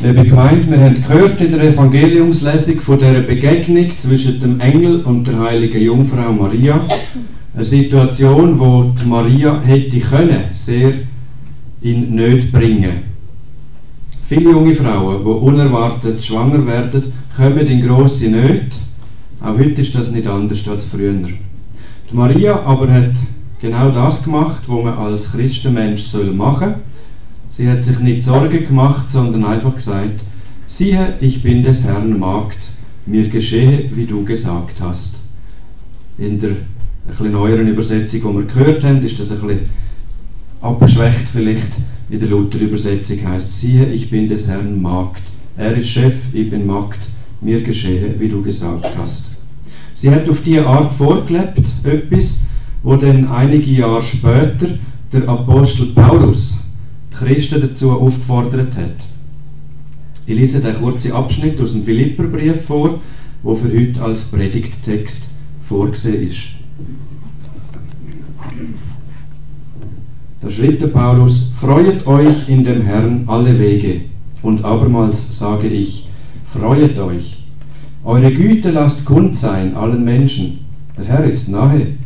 Liebe Gemeinde, wir haben gehört in der Evangeliumslesung von der Begegnung zwischen dem Engel und der heiligen Jungfrau Maria. Eine Situation, wo die Maria hätte können, sehr in Nöte bringen. Viele junge Frauen, die unerwartet schwanger werden, kommen in grosse Nöte. Auch heute ist das nicht anders als früher. Die Maria aber hat genau das gemacht, was man als Christenmensch soll machen Sie hat sich nicht Sorgen gemacht, sondern einfach gesagt, siehe, ich bin des Herrn Magd, mir geschehe, wie du gesagt hast. In der etwas neueren Übersetzung, die wir gehört haben, ist das bisschen abgeschwächt vielleicht. In der Luther-Übersetzung heißt siehe, ich bin des Herrn Magd. Er ist Chef, ich bin Magd, mir geschehe, wie du gesagt hast. Sie hat auf diese Art vorgelebt, etwas, wo dann einige Jahre später der Apostel Paulus Christen dazu aufgefordert hat. Ich lese den kurzen Abschnitt aus dem Philipperbrief vor, wo für heute als Predigttext vorgesehen ist. Da schrieb der Paulus, Freuet euch in dem Herrn alle Wege. Und abermals sage ich, Freuet euch. Eure Güte lasst kund sein allen Menschen. Der Herr ist nahe.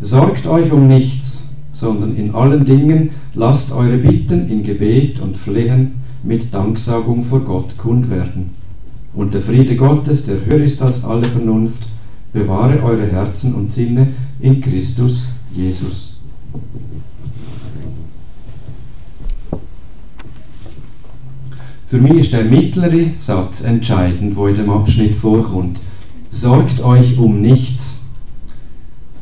Sorgt euch um nichts sondern in allen Dingen lasst eure Bitten in Gebet und Flehen mit Danksagung vor Gott kund werden. Und der Friede Gottes, der höher ist als alle Vernunft, bewahre eure Herzen und Sinne in Christus Jesus. Für mich ist der mittlere Satz entscheidend, wo in dem Abschnitt vorkommt. Sorgt euch um nichts.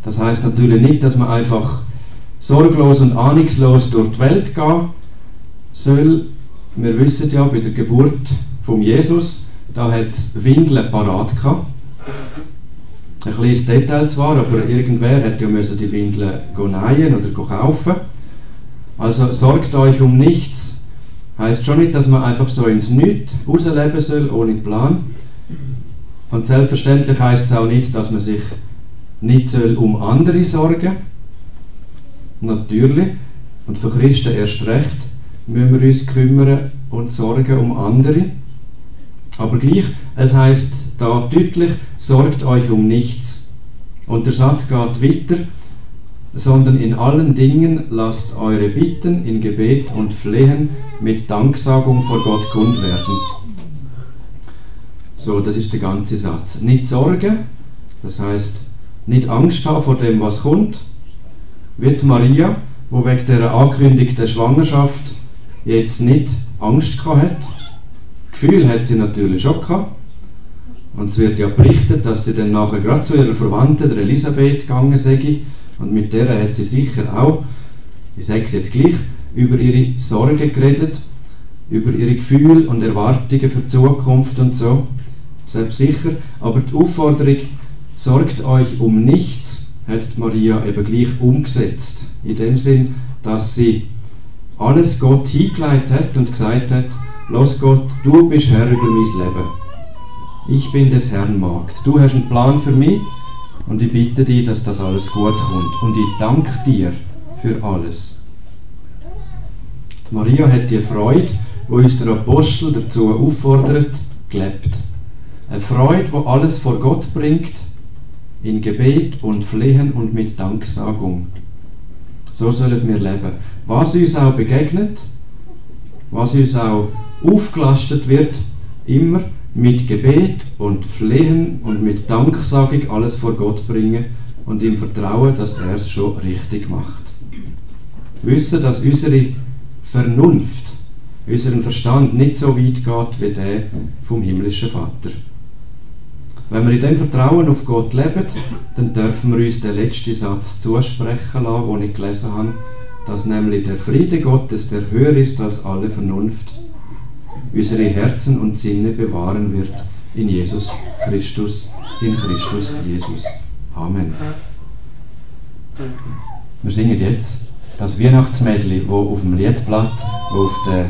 Das heißt natürlich nicht, dass man einfach sorglos und ahnungslos durch die Welt gehen soll. Wir wissen ja, bei der Geburt von Jesus, da hat es Windeln parat gehabt. Ein kleines Detail zwar, aber irgendwer hat ja müssen die Windeln nähen oder kaufen. Also sorgt euch um nichts. Heißt schon nicht, dass man einfach so ins Nichts rausleben soll, ohne Plan. Und selbstverständlich heißt es auch nicht, dass man sich nicht soll um andere sorgen natürlich, und für Christen erst recht, müssen wir uns kümmern und sorgen um andere. Aber gleich, es heißt da deutlich, sorgt euch um nichts. Und der Satz geht weiter, sondern in allen Dingen lasst eure Bitten in Gebet und Flehen mit Danksagung vor Gott kund werden. So, das ist der ganze Satz. Nicht Sorge, das heißt nicht Angst haben vor dem, was kommt, wird Maria, wo wegen der angekündigten Schwangerschaft jetzt nicht Angst gehabt hat. Gefühl hat sie natürlich schon gehabt. Und es wird ja berichtet, dass sie dann nachher gerade zu ihrer Verwandten, der Elisabeth, gegangen sei. Und mit der hat sie sicher auch, ich sage es jetzt gleich, über ihre Sorgen geredet, über ihre Gefühle und Erwartungen für die Zukunft und so. Selbst sicher. Aber die Aufforderung, sorgt euch um nichts, hat Maria eben gleich umgesetzt. In dem Sinn, dass sie alles Gott hingelegt hat und gesagt hat, Los Gott, du bist Herr über mein Leben. Ich bin des Herrn Magd. Du hast einen Plan für mich und ich bitte dich, dass das alles gut kommt. Und ich danke dir für alles. Maria hat die Freude, wo uns der Apostel dazu auffordert, gelebt. Eine Freude, wo alles vor Gott bringt in Gebet und Flehen und mit Danksagung. So sollen wir leben. Was uns auch begegnet, was uns auch aufgelastet wird, immer mit Gebet und Flehen und mit Danksagung alles vor Gott bringen und ihm vertrauen, dass er es schon richtig macht. Wissen, dass unsere Vernunft, unseren Verstand nicht so weit geht wie der vom himmlischen Vater. Wenn wir in dem Vertrauen auf Gott leben, dann dürfen wir uns den letzten Satz zusprechen lassen, den ich gelesen habe, dass nämlich der Friede Gottes, der höher ist als alle Vernunft, unsere Herzen und Sinne bewahren wird in Jesus Christus, in Christus Jesus. Amen. Wir singen jetzt das Weihnachtsmädchen, wo auf dem Liedblatt, wo auf der